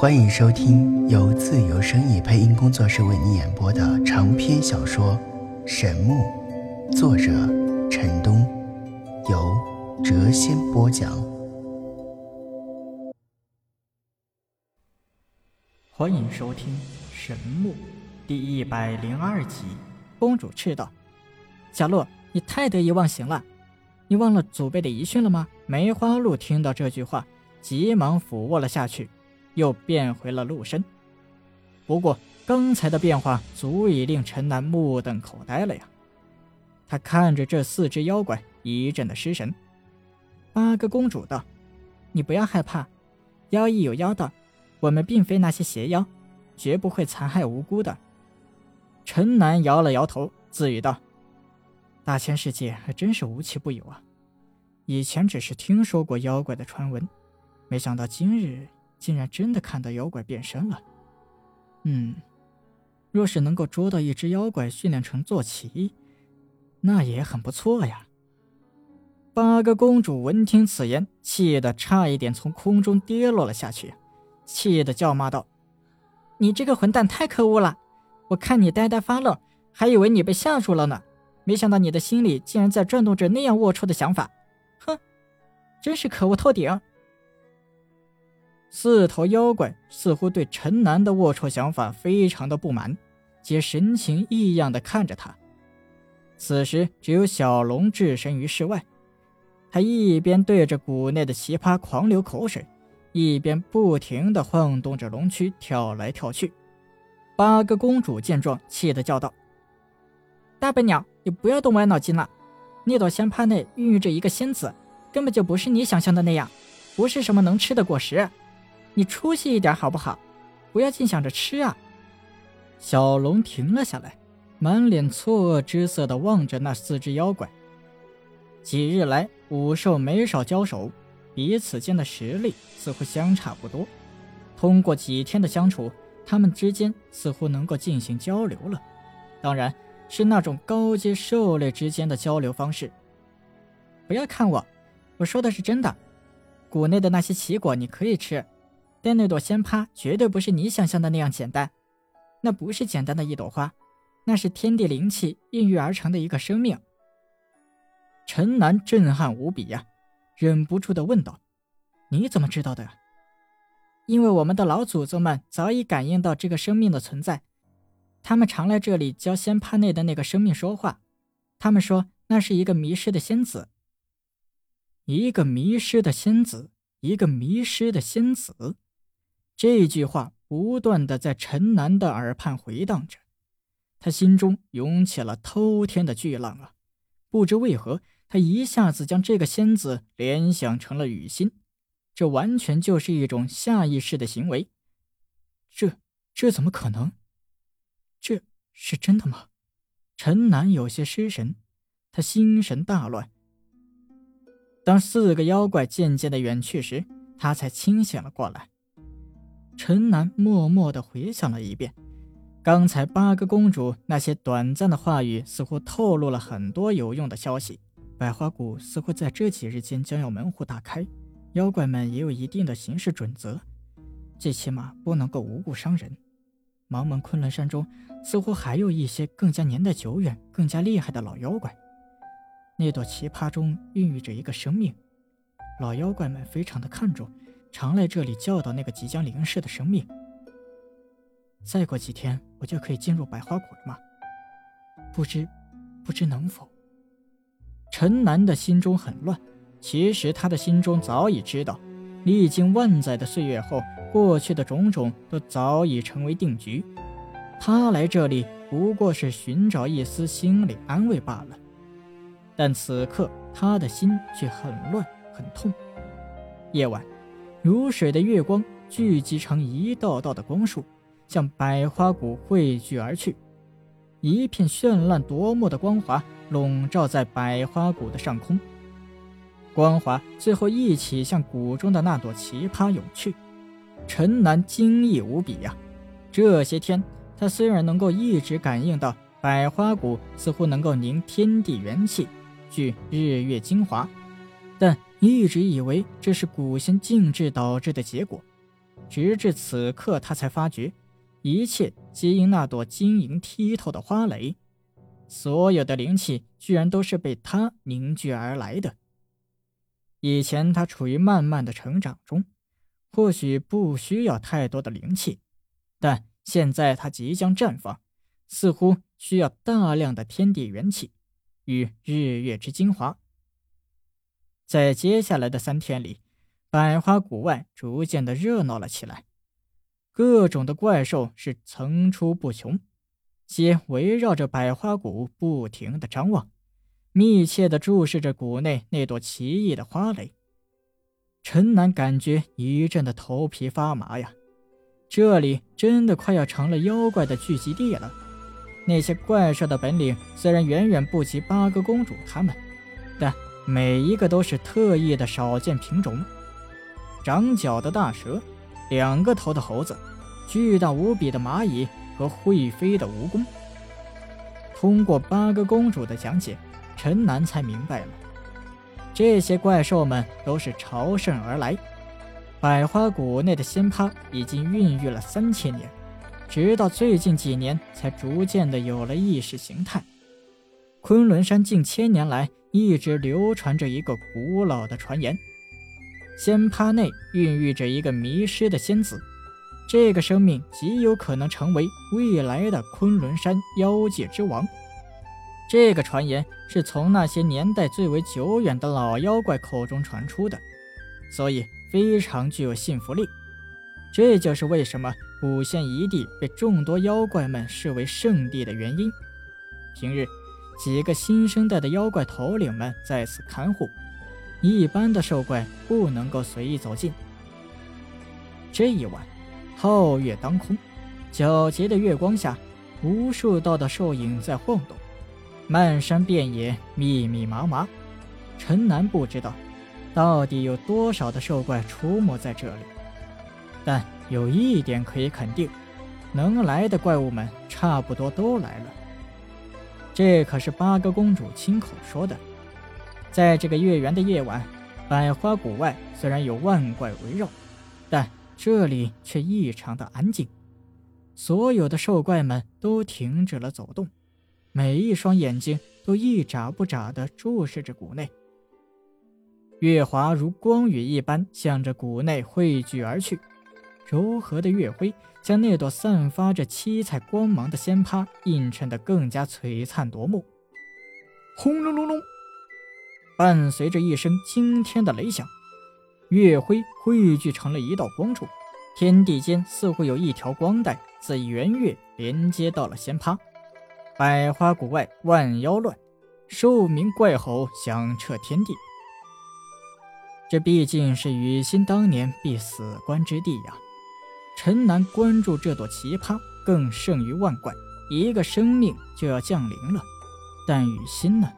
欢迎收听由自由声意配音工作室为你演播的长篇小说《神木》，作者陈东，由谪仙播讲。欢迎收听《神木》第一百零二集。公主斥道：“小鹿，你太得意忘形了，你忘了祖辈的遗训了吗？”梅花鹿听到这句话，急忙俯卧了下去。又变回了鹿身，不过刚才的变化足以令陈南目瞪口呆了呀！他看着这四只妖怪，一阵的失神。八个公主道：“你不要害怕，妖异有妖道，我们并非那些邪妖，绝不会残害无辜的。”陈南摇了摇头，自语道：“大千世界还真是无奇不有啊！以前只是听说过妖怪的传闻，没想到今日……”竟然真的看到妖怪变身了，嗯，若是能够捉到一只妖怪训练成坐骑，那也很不错呀。八个公主闻听此言，气得差一点从空中跌落了下去，气得叫骂道：“你这个混蛋太可恶了！我看你呆呆发愣，还以为你被吓住了呢，没想到你的心里竟然在转动着那样龌龊的想法，哼，真是可恶透顶！”四头妖怪似乎对陈南的龌龊想法非常的不满，皆神情异样的看着他。此时，只有小龙置身于室外，他一边对着谷内的奇葩狂流口水，一边不停的晃动着龙躯，跳来跳去。八个公主见状，气得叫道：“大笨鸟，你不要动歪脑筋了！那朵仙葩内孕育着一个仙子，根本就不是你想象的那样，不是什么能吃的果实。”你出息一点好不好？不要净想着吃啊！小龙停了下来，满脸错愕之色地望着那四只妖怪。几日来，五兽没少交手，彼此间的实力似乎相差不多。通过几天的相处，他们之间似乎能够进行交流了，当然是那种高阶兽类之间的交流方式。不要看我，我说的是真的。谷内的那些奇果你可以吃。但那朵仙葩绝对不是你想象的那样简单，那不是简单的一朵花，那是天地灵气孕育而成的一个生命。陈南震撼无比呀，忍不住的问道：“你怎么知道的呀？”因为我们的老祖宗们早已感应到这个生命的存在，他们常来这里教仙葩内的那个生命说话，他们说那是一个迷失的仙子，一个迷失的仙子，一个迷失的仙子。这句话不断的在陈南的耳畔回荡着，他心中涌起了滔天的巨浪啊！不知为何，他一下子将这个仙子联想成了雨欣，这完全就是一种下意识的行为。这这怎么可能？这是真的吗？陈南有些失神，他心神大乱。当四个妖怪渐渐的远去时，他才清醒了过来。陈南默默地回想了一遍，刚才八个公主那些短暂的话语，似乎透露了很多有用的消息。百花谷似乎在这几日间将要门户大开，妖怪们也有一定的行事准则，最起码不能够无故伤人。茫茫昆仑山中，似乎还有一些更加年代久远、更加厉害的老妖怪。那朵奇葩中孕育着一个生命，老妖怪们非常的看重。常来这里教导那个即将临世的生命。再过几天，我就可以进入百花谷了吗？不知，不知能否？陈南的心中很乱。其实他的心中早已知道，历经万载的岁月后，过去的种种都早已成为定局。他来这里不过是寻找一丝心理安慰罢了。但此刻他的心却很乱，很痛。夜晚。如水的月光聚集成一道道的光束，向百花谷汇聚而去。一片绚烂夺目的光华笼罩在百花谷的上空，光华最后一起向谷中的那朵奇葩涌去。陈南惊异无比呀！这些天，他虽然能够一直感应到百花谷似乎能够凝天地元气，聚日月精华，但。一直以为这是古仙静制导致的结果，直至此刻，他才发觉，一切皆因那朵晶莹剔透的花蕾。所有的灵气居然都是被他凝聚而来的。以前他处于慢慢的成长中，或许不需要太多的灵气，但现在他即将绽放，似乎需要大量的天地元气与日月之精华。在接下来的三天里，百花谷外逐渐的热闹了起来，各种的怪兽是层出不穷。皆围绕着百花谷不停的张望，密切的注视着谷内那朵奇异的花蕾。陈南感觉一阵的头皮发麻呀，这里真的快要成了妖怪的聚集地了。那些怪兽的本领虽然远远不及八哥公主他们，但每一个都是特异的少见品种：长角的大蛇，两个头的猴子，巨大无比的蚂蚁。和会飞的蜈蚣。通过八个公主的讲解，陈南才明白了，这些怪兽们都是朝圣而来。百花谷内的仙葩已经孕育了三千年，直到最近几年才逐渐的有了意识形态。昆仑山近千年来一直流传着一个古老的传言：仙葩内孕育着一个迷失的仙子。这个生命极有可能成为未来的昆仑山妖界之王。这个传言是从那些年代最为久远的老妖怪口中传出的，所以非常具有信服力。这就是为什么古仙一地被众多妖怪们视为圣地的原因。平日，几个新生代的妖怪头领们在此看护，一般的兽怪不能够随意走近。这一晚。皓月当空，皎洁的月光下，无数道的兽影在晃动，漫山遍野，密密麻麻。陈南不知道到底有多少的兽怪出没在这里，但有一点可以肯定，能来的怪物们差不多都来了。这可是八个公主亲口说的。在这个月圆的夜晚，百花谷外虽然有万怪围绕，但……这里却异常的安静，所有的兽怪们都停止了走动，每一双眼睛都一眨不眨地注视着谷内。月华如光雨一般向着谷内汇聚而去，柔和的月辉将那朵散发着七彩光芒的仙葩映衬得更加璀璨夺目。轰隆隆隆，伴随着一声惊天的雷响。月辉汇聚成了一道光柱，天地间似乎有一条光带自圆月连接到了仙葩。百花谷外万妖乱，兽鸣怪吼响彻天地。这毕竟是雨欣当年必死关之地呀！陈南关注这朵奇葩，更胜于万怪。一个生命就要降临了，但雨欣呢？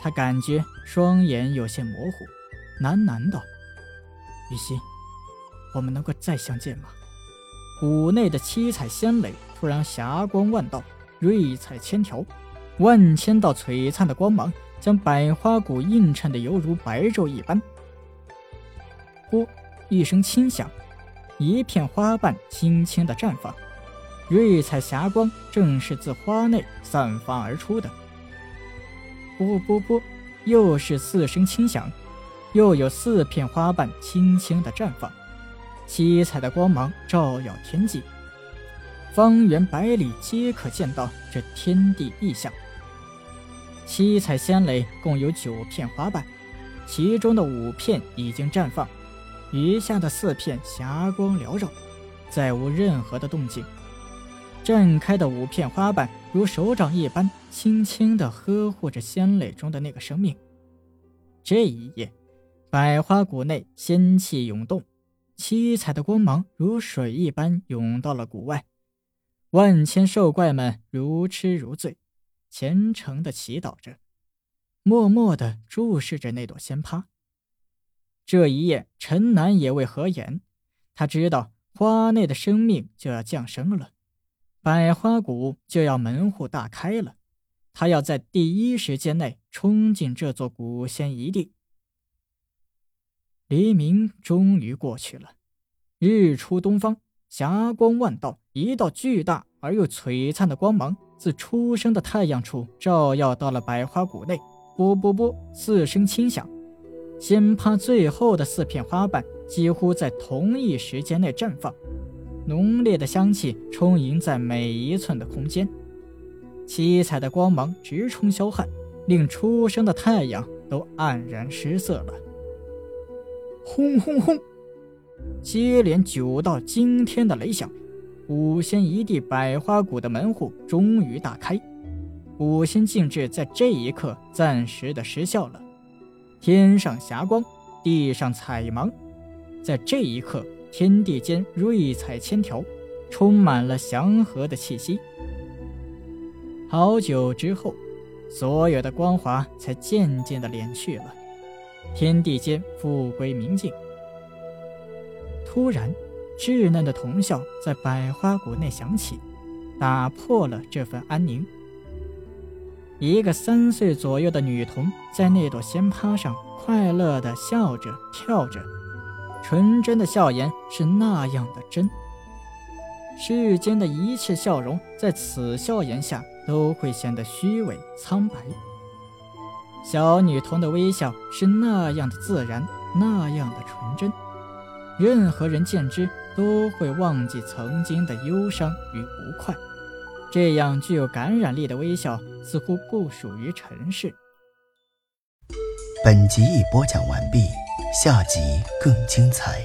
他感觉双眼有些模糊，喃喃道。雨欣，我们能够再相见吗？谷内的七彩仙蕾突然霞光万道，瑞彩千条，万千道璀璨的光芒将百花谷映衬的犹如白昼一般。啵，一声轻响，一片花瓣轻轻的绽放，瑞彩霞光正是自花内散发而出的。啵啵啵，又是四声轻响。又有四片花瓣轻轻的绽放，七彩的光芒照耀天际，方圆百里皆可见到这天地异象。七彩仙蕾共有九片花瓣，其中的五片已经绽放，余下的四片霞光缭绕，再无任何的动静。绽开的五片花瓣如手掌一般，轻轻地呵护着仙蕾中的那个生命。这一夜。百花谷内仙气涌动，七彩的光芒如水一般涌到了谷外。万千兽怪们如痴如醉，虔诚的祈祷着，默默的注视着那朵仙葩。这一夜，陈南也未合眼，他知道花内的生命就要降生了，百花谷就要门户大开了，他要在第一时间内冲进这座古仙遗地。黎明终于过去了，日出东方，霞光万道，一道巨大而又璀璨的光芒自初升的太阳处照耀到了百花谷内，啵啵啵，四声轻响。仙葩最后的四片花瓣几乎在同一时间内绽放，浓烈的香气充盈在每一寸的空间，七彩的光芒直冲霄汉，令初升的太阳都黯然失色了。轰轰轰！接连九道惊天的雷响，五仙一地百花谷的门户终于大开，五仙禁制在这一刻暂时的失效了。天上霞光，地上彩芒，在这一刻，天地间瑞彩千条，充满了祥和的气息。好久之后，所有的光华才渐渐的敛去了，天地间复归明净。突然，稚嫩的童笑在百花谷内响起，打破了这份安宁。一个三岁左右的女童在那朵仙葩上快乐地笑着跳着，纯真的笑颜是那样的真。世间的一切笑容在此笑颜下都会显得虚伪苍白。小女童的微笑是那样的自然，那样的纯真。任何人见之都会忘记曾经的忧伤与不快，这样具有感染力的微笑似乎不属于尘世。本集已播讲完毕，下集更精彩。